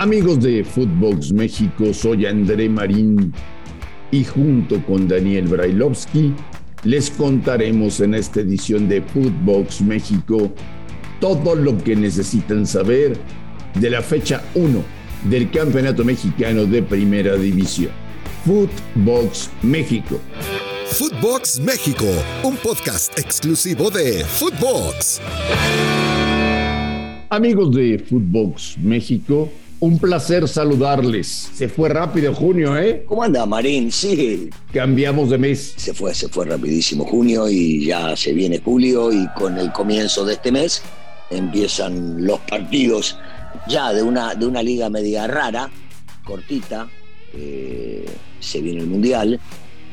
Amigos de Footbox México, soy André Marín y junto con Daniel Brailovsky les contaremos en esta edición de Footbox México todo lo que necesitan saber de la fecha 1 del Campeonato Mexicano de Primera División. Footbox México. Footbox México, un podcast exclusivo de Footbox. Amigos de Footbox México, un placer saludarles. Se fue rápido junio, ¿eh? ¿Cómo anda, Marín? Sí. Cambiamos de mes. Se fue, se fue rapidísimo junio y ya se viene julio y con el comienzo de este mes empiezan los partidos ya de una, de una liga media rara, cortita. Eh, se viene el Mundial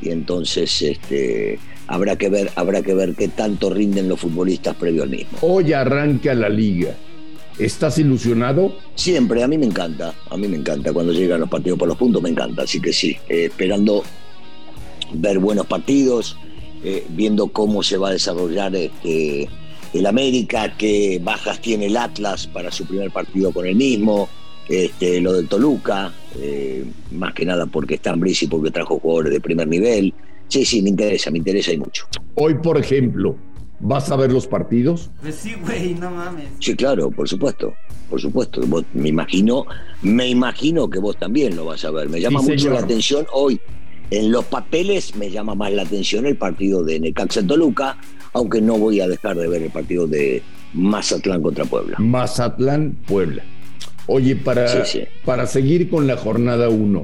y entonces este, habrá, que ver, habrá que ver qué tanto rinden los futbolistas previo al mismo. Hoy arranca la liga. ¿Estás ilusionado? Siempre, a mí me encanta, a mí me encanta cuando llegan los partidos por los puntos, me encanta, así que sí, eh, esperando ver buenos partidos, eh, viendo cómo se va a desarrollar este, el América, qué bajas tiene el Atlas para su primer partido con el mismo, este, lo del Toluca, eh, más que nada porque está en y porque trajo jugadores de primer nivel. Sí, sí, me interesa, me interesa y mucho. Hoy, por ejemplo, ¿Vas a ver los partidos? Pues sí, güey, no mames. Sí, claro, por supuesto. Por supuesto. me imagino, me imagino que vos también lo vas a ver. Me llama mucho la atención hoy. En los papeles me llama más la atención el partido de Necaxa Toluca, aunque no voy a dejar de ver el partido de Mazatlán contra Puebla. Mazatlán, Puebla. Oye, para, para seguir con la jornada 1,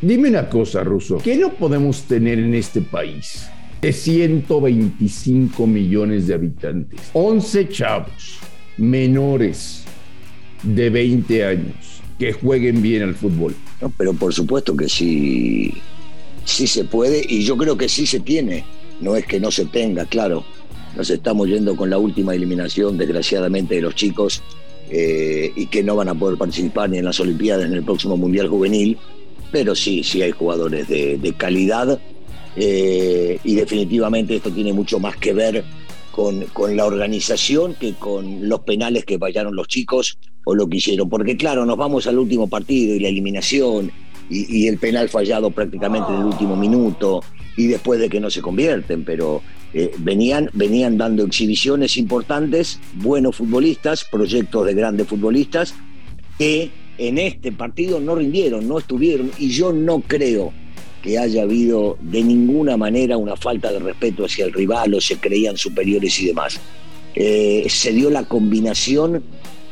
dime una cosa, Russo. ¿Qué no podemos tener en este país? De 125 millones de habitantes, 11 chavos menores de 20 años que jueguen bien al fútbol. pero por supuesto que sí, sí se puede y yo creo que sí se tiene. No es que no se tenga, claro. Nos estamos yendo con la última eliminación, desgraciadamente, de los chicos eh, y que no van a poder participar ni en las Olimpiadas ni en el próximo Mundial Juvenil. Pero sí, sí hay jugadores de calidad eh, y definitivamente esto tiene mucho más que ver con, con, la organización que con los penales que fallaron los chicos o lo que hicieron. Porque claro, nos vamos al último partido y la eliminación y, el penal fallado prácticamente en el último minuto y después de que no se convierten, pero eh, venían, venían dando exhibiciones importantes, buenos futbolistas, proyectos de grandes futbolistas, que en este partido no rindieron, no estuvieron, y yo no creo que haya habido de ninguna manera una falta de respeto hacia el rival o se creían superiores y demás. Eh, se dio la combinación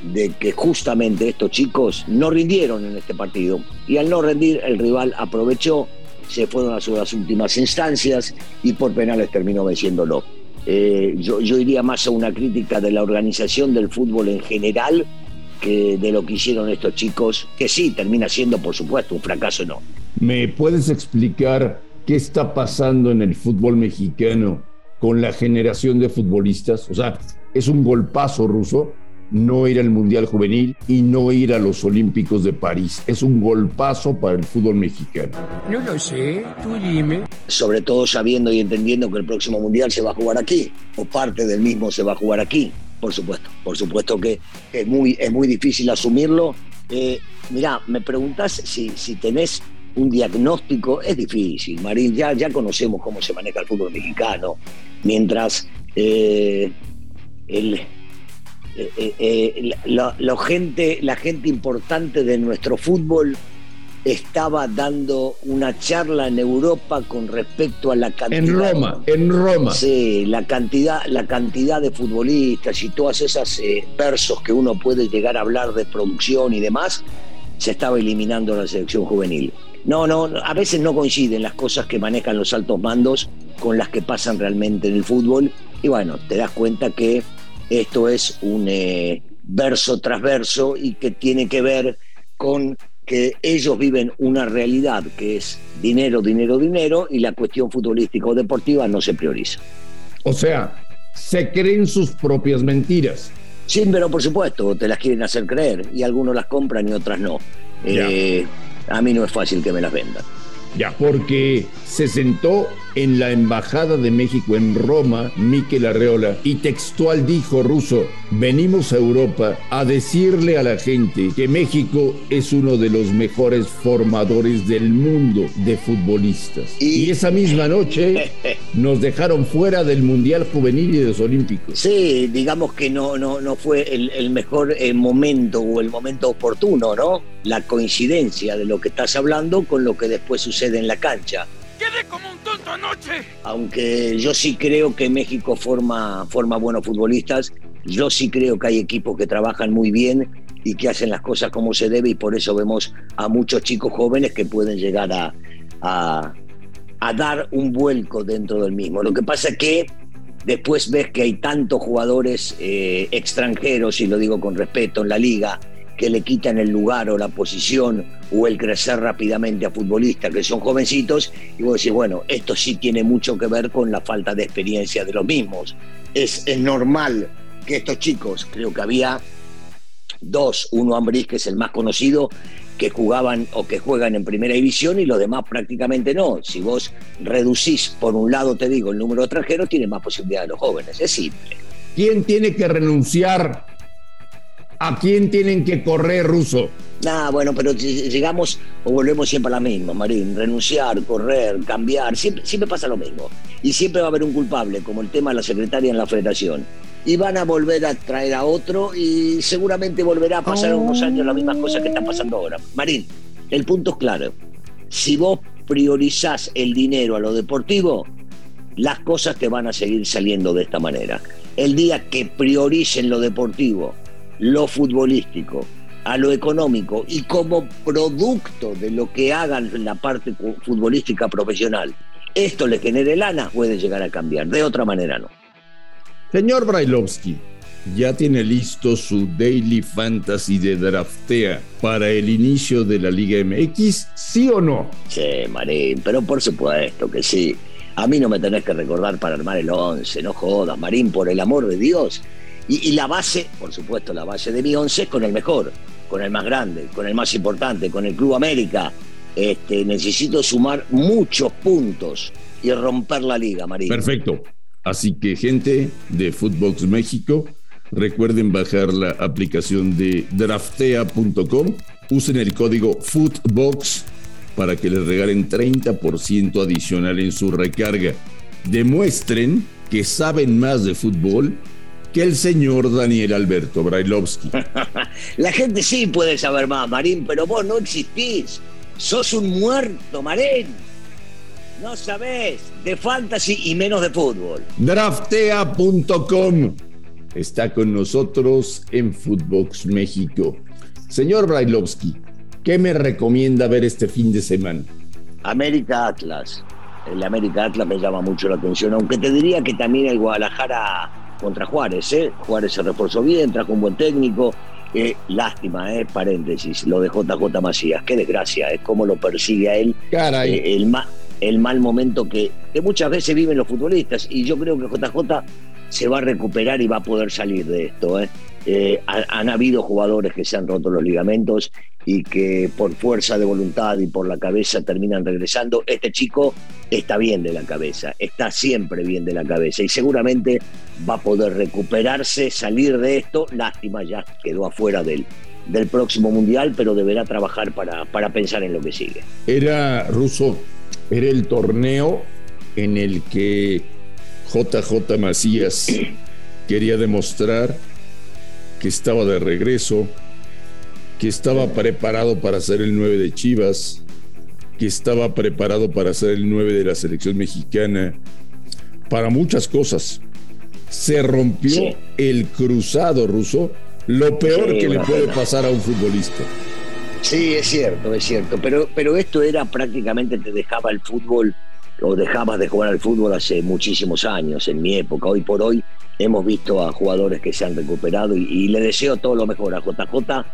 de que justamente estos chicos no rindieron en este partido y al no rendir el rival aprovechó, se fueron a sus últimas instancias y por penales terminó venciéndolo. Eh, yo, iría más a una crítica de la organización del fútbol en general que de lo que hicieron estos chicos, que sí, termina siendo por supuesto un fracaso enorme. ¿Me puedes explicar qué está pasando en el fútbol mexicano con la generación de futbolistas? O sea, es un golpazo ruso no ir al Mundial Juvenil y no ir a los Olímpicos de París. Es un golpazo para el fútbol mexicano. No lo sé, tú dime. Sobre todo sabiendo y entendiendo que el próximo Mundial se va a jugar aquí, o parte del mismo se va a jugar aquí. Por supuesto, por supuesto que es muy, es muy difícil asumirlo. Eh, mirá, me preguntas si, si tenés un diagnóstico es difícil, Marín, ya, ya conocemos cómo se maneja el fútbol mexicano, mientras eh, el, eh, eh, la, gente, la gente importante de nuestro fútbol estaba dando una charla en Europa con respecto a la cantidad. En Roma, en Roma. Sí, la cantidad, la cantidad de futbolistas y todas esas versos que uno puede llegar a hablar de producción y demás, se estaba eliminando la selección juvenil. No, no, a veces no coinciden las cosas que manejan los altos mandos con las que pasan realmente en el fútbol. Y bueno, te das cuenta que esto es un eh, verso tras verso y que tiene que ver con que ellos viven una realidad que es dinero, dinero, dinero y la cuestión futbolística o deportiva no se prioriza. O sea, se creen sus propias mentiras. Sí, pero por supuesto, te las quieren hacer creer y algunos las compran y otras no. Eh, a mí no es fácil que me las vendan. Ya, porque se sentó en la Embajada de México en Roma, Miquel Arreola, y textual dijo Ruso, venimos a Europa a decirle a la gente que México es uno de los mejores formadores del mundo de futbolistas. Y, esa misma noche nos dejaron fuera del Mundial Juvenil y de los Olímpicos. Sí, digamos que no, no, no fue el, mejor eh, momento o el momento oportuno, ¿no? La coincidencia de lo que estás hablando con lo que después sucede en la cancha. Quedé como un tonto anoche. Aunque yo sí creo que México forma, forma buenos futbolistas, yo sí creo que hay equipos que trabajan muy bien y que hacen las cosas como se debe y por eso vemos a muchos chicos jóvenes que pueden llegar a, a, dar un vuelco dentro del mismo. Lo que pasa es que después ves que hay tantos jugadores eh, extranjeros, y lo digo con respeto, en la liga, que le quitan el lugar o la posición o el crecer rápidamente a futbolistas que son jovencitos y vos decís, bueno, esto sí tiene mucho que ver con la falta de experiencia de los mismos. Es, es normal que estos chicos, creo que había dos, uno Ambris, que es el más conocido, que jugaban o que juegan en primera división y los demás prácticamente no. Si vos reducís, por un lado te digo, el número de extranjeros, tiene más posibilidad de los jóvenes. Es simple. ¿Quién tiene que renunciar ¿A quién tienen que correr, Ruso? Ah, bueno, pero llegamos o volvemos siempre a la misma, Marín. Renunciar, correr, cambiar, siempre, siempre pasa lo mismo. Y siempre va a haber un culpable, como el tema de la secretaria en la federación. Y van a volver a traer a otro y seguramente volverá a pasar unos años las mismas cosas que están pasando ahora. Marín, el punto es claro. Si vos priorizás el dinero a lo deportivo, las cosas te van a seguir saliendo de esta manera. El día que prioricen lo deportivo lo futbolístico a lo económico y como producto de lo que hagan en la parte futbolística profesional, esto le genere lana, puede llegar a cambiar. De otra manera no. Señor Brailovsky, ¿ya tiene listo su Daily Fantasy de Draftea para el inicio de la Liga MX? ¿Sí o no? Sí, Marín, pero por supuesto que sí. A mí no me tenés que recordar para armar el 11, no jodas, Marín, por el amor de Dios. Y, la base, por supuesto, la base de mi once es con el mejor, con el más grande, con el más importante, con el Club América. Este, necesito sumar muchos puntos y romper la liga, María. Perfecto. Así que, gente de Footbox México, recuerden bajar la aplicación de draftea.com. Usen el código Footbox para que les regalen 30% adicional en su recarga. Demuestren que saben más de fútbol que el señor Daniel Alberto Brailovsky. La gente sí puede saber más, Marín, pero vos no existís. Sos un muerto, Marín. No sabés de fantasy y menos de fútbol. Draftea.com está con nosotros en Footbox México. Señor Brailovsky, ¿qué me recomienda ver este fin de semana? América Atlas. El América Atlas me llama mucho la atención, aunque te diría que también el Guadalajara contra Juárez. ¿eh? Juárez se reforzó bien, trajo un buen técnico. Eh, lástima, eh, paréntesis, lo de JJ Macías. Qué desgracia, es como lo persigue a él. Eh, el, el mal momento que, que muchas veces viven los futbolistas. Y yo creo que JJ se va a recuperar y va a poder salir de esto. ¿eh? Eh, han, habido jugadores que se han roto los ligamentos y que por fuerza de voluntad y por la cabeza terminan regresando. Este chico está bien de la cabeza, está siempre bien de la cabeza y seguramente va a poder recuperarse, salir de esto. Lástima, ya quedó afuera del, del próximo mundial, pero deberá trabajar para, para pensar en lo que sigue. Era ruso, era el torneo en el que JJ Macías quería demostrar que estaba de regreso, que estaba preparado para ser el 9 de Chivas, que estaba preparado para ser el 9 de la selección mexicana, para muchas cosas. Se rompió el cruzado ruso, lo peor que le puede pasar a un futbolista. Sí, es cierto, es cierto, pero, pero esto era prácticamente, te dejaba el fútbol o dejabas de jugar al fútbol hace muchísimos años, en mi época. Hoy por hoy hemos visto a jugadores que se han recuperado y, le deseo todo lo mejor a JJ,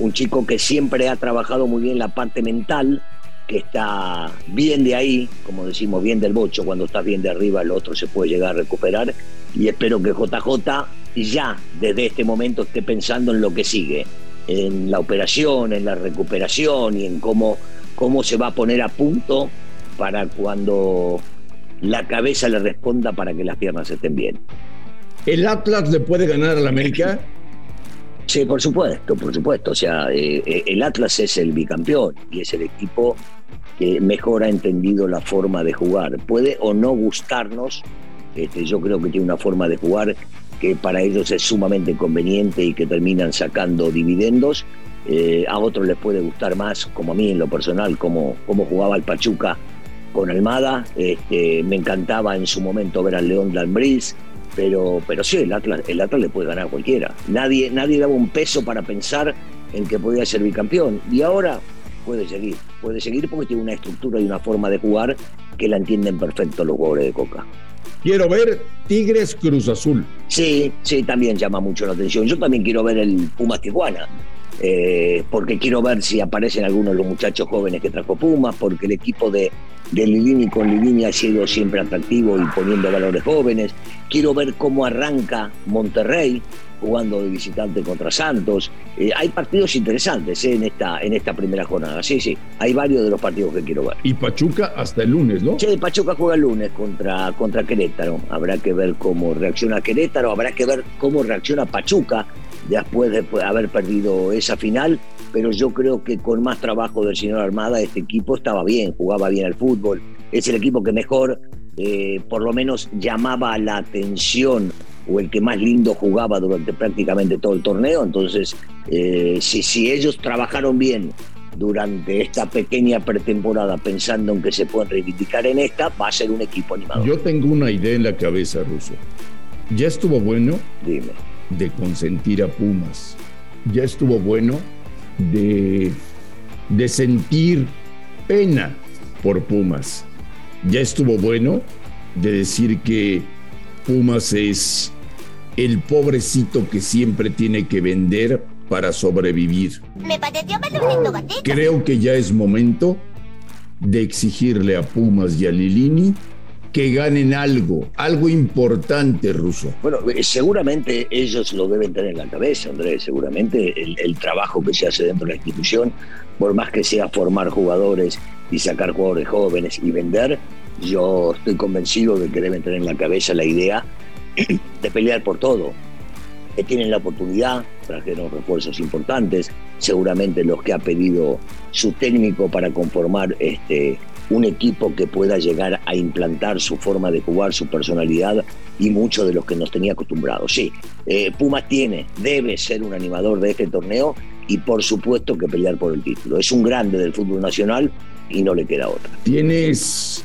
un, chico que siempre ha trabajado muy bien la parte mental, que está bien de ahí, como decimos, bien del bocho, cuando estás bien de arriba el otro se puede llegar a recuperar y espero que JJ ya desde este momento esté pensando en lo que sigue en la operación, en la recuperación y en cómo, cómo se va a poner a punto para cuando la cabeza le responda para que las piernas estén bien. ¿El Atlas le puede ganar al América? Sí, por supuesto, por supuesto. O sea, eh, eh, el Atlas es el bicampeón y es el equipo que mejor ha entendido la forma de jugar. Puede o no gustarnos, este, yo creo que tiene una forma de jugar que para ellos es sumamente conveniente y que terminan sacando dividendos. Eh, a otros les puede gustar más, como a mí en lo personal, como, como jugaba el Pachuca con Almada. Este, me encantaba en su momento ver al León Lambriz, pero, pero sí, el Atlas, el Atlas le puede ganar a cualquiera. Nadie, nadie daba un peso para pensar en que podía ser bicampeón. Y ahora puede seguir, puede seguir porque tiene una estructura y una forma de jugar que la entienden perfecto los jugadores de Coca. Quiero ver Tigres Cruz Azul. Sí, sí, también llama mucho la atención. Yo también quiero ver el Pumas Tijuana. Eh, porque quiero ver si aparecen algunos de los muchachos jóvenes que trajo Pumas, porque el equipo de, de Lilini con Lilini ha sido siempre atractivo y poniendo valores jóvenes. Quiero ver cómo arranca Monterrey jugando de visitante contra Santos. Eh, hay partidos interesantes eh, en, esta, en esta primera jornada. Sí, sí, hay varios de los partidos que quiero ver. Y Pachuca hasta el lunes, ¿no? Sí, Pachuca juega el lunes contra, contra Querétaro. Habrá que ver cómo reacciona Querétaro, habrá que ver cómo reacciona Pachuca después de haber perdido esa final. Pero yo creo que con más trabajo del señor Armada, este equipo estaba bien, jugaba bien al fútbol. Es el equipo que mejor, eh, por lo menos, llamaba la atención o el que más lindo jugaba durante prácticamente todo el torneo. Entonces, eh, si, si ellos trabajaron bien durante esta pequeña pretemporada pensando en que se pueden reivindicar en esta, va a ser un equipo animado. Yo tengo una idea en la cabeza, Ruso. Ya estuvo bueno Dime. De consentir a Pumas. Ya estuvo bueno de, de sentir pena por Pumas. Ya estuvo bueno de decir que Pumas es el pobrecito que siempre tiene que vender para sobrevivir. Me gatito. Creo que ya es momento de exigirle a Pumas y a Lilini que ganen algo, algo importante, Ruso. Bueno, eh, seguramente ellos lo deben tener en la cabeza, Andrés. Seguramente el, trabajo que se hace dentro de la institución, por más que sea formar jugadores y sacar jugadores jóvenes y vender, yo estoy convencido de que deben tener en la cabeza la idea de pelear por todo. Que tienen la oportunidad, trajeron refuerzos importantes, seguramente los que ha pedido su técnico para conformar este, un equipo que pueda llegar a implantar su forma de jugar, su personalidad y mucho de los que nos tenía acostumbrados. Sí, eh, Pumas tiene, debe ser un animador de este torneo y por supuesto que pelear por el título. Es un grande del fútbol nacional y no le queda otra. ¿Tienes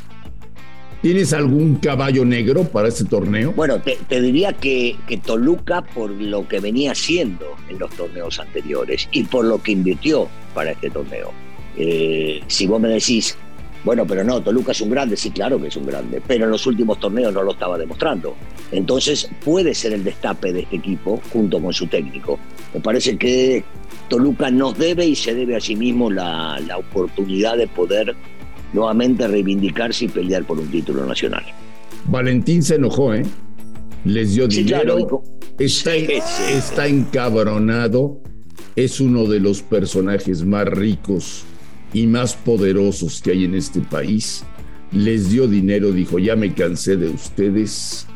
¿Tienes algún caballo negro para este torneo? Bueno, te, te diría que, que, Toluca por lo que venía haciendo en los torneos anteriores y por lo que invirtió para este torneo. Eh, si vos me decís, bueno, pero no, Toluca es un grande, sí, claro que es un grande, pero en los últimos torneos no lo estaba demostrando. Entonces puede ser el destape de este equipo junto con su técnico. Me parece que Toluca nos debe y se debe a sí mismo la, la oportunidad de poder nuevamente reivindicarse y pelear por un título nacional. Valentín se enojó, ¿eh? Les dio Sí, dinero. claro. Está, Sí, sí. está encabronado. Es uno de los personajes más ricos y más poderosos que hay en este país. Les dio dinero, dijo, ya me cansé de ustedes.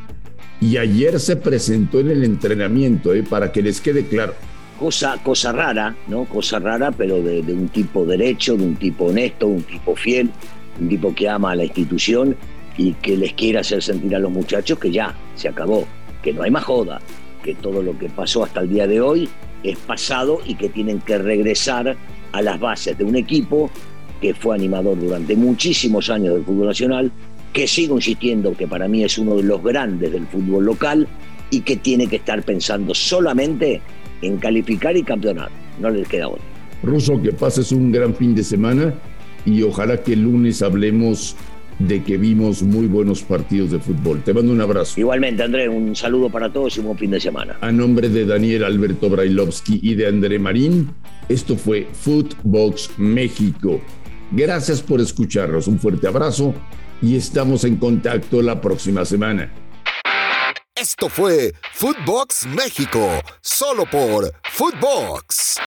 Y ayer se presentó en el entrenamiento, ¿eh? para que les quede claro. Cosa, cosa rara, ¿no? Cosa rara, pero de, de un tipo derecho, de un tipo honesto, un tipo fiel, un tipo que ama a la institución y que les quiere hacer sentir a los muchachos que ya se acabó, que no hay más joda, que todo lo que pasó hasta el día de hoy es pasado y que tienen que regresar a las bases de un equipo que fue animador durante muchísimos años del fútbol nacional, que sigo insistiendo que para mí es uno de los grandes del fútbol local y que tiene que estar pensando solamente en calificar y campeonar. No les queda otra. Ruso, que pases un gran fin de semana y ojalá que el lunes hablemos de que vimos muy buenos partidos de fútbol. Te mando un abrazo. Igualmente, Andrés, un saludo para todos y un buen fin de semana. A nombre de Daniel Alberto Brailovsky y de André Marín, esto fue Footbox México. Gracias por escucharnos. Un fuerte abrazo y estamos en contacto la próxima semana. Esto fue Footbox México, solo por Footbox.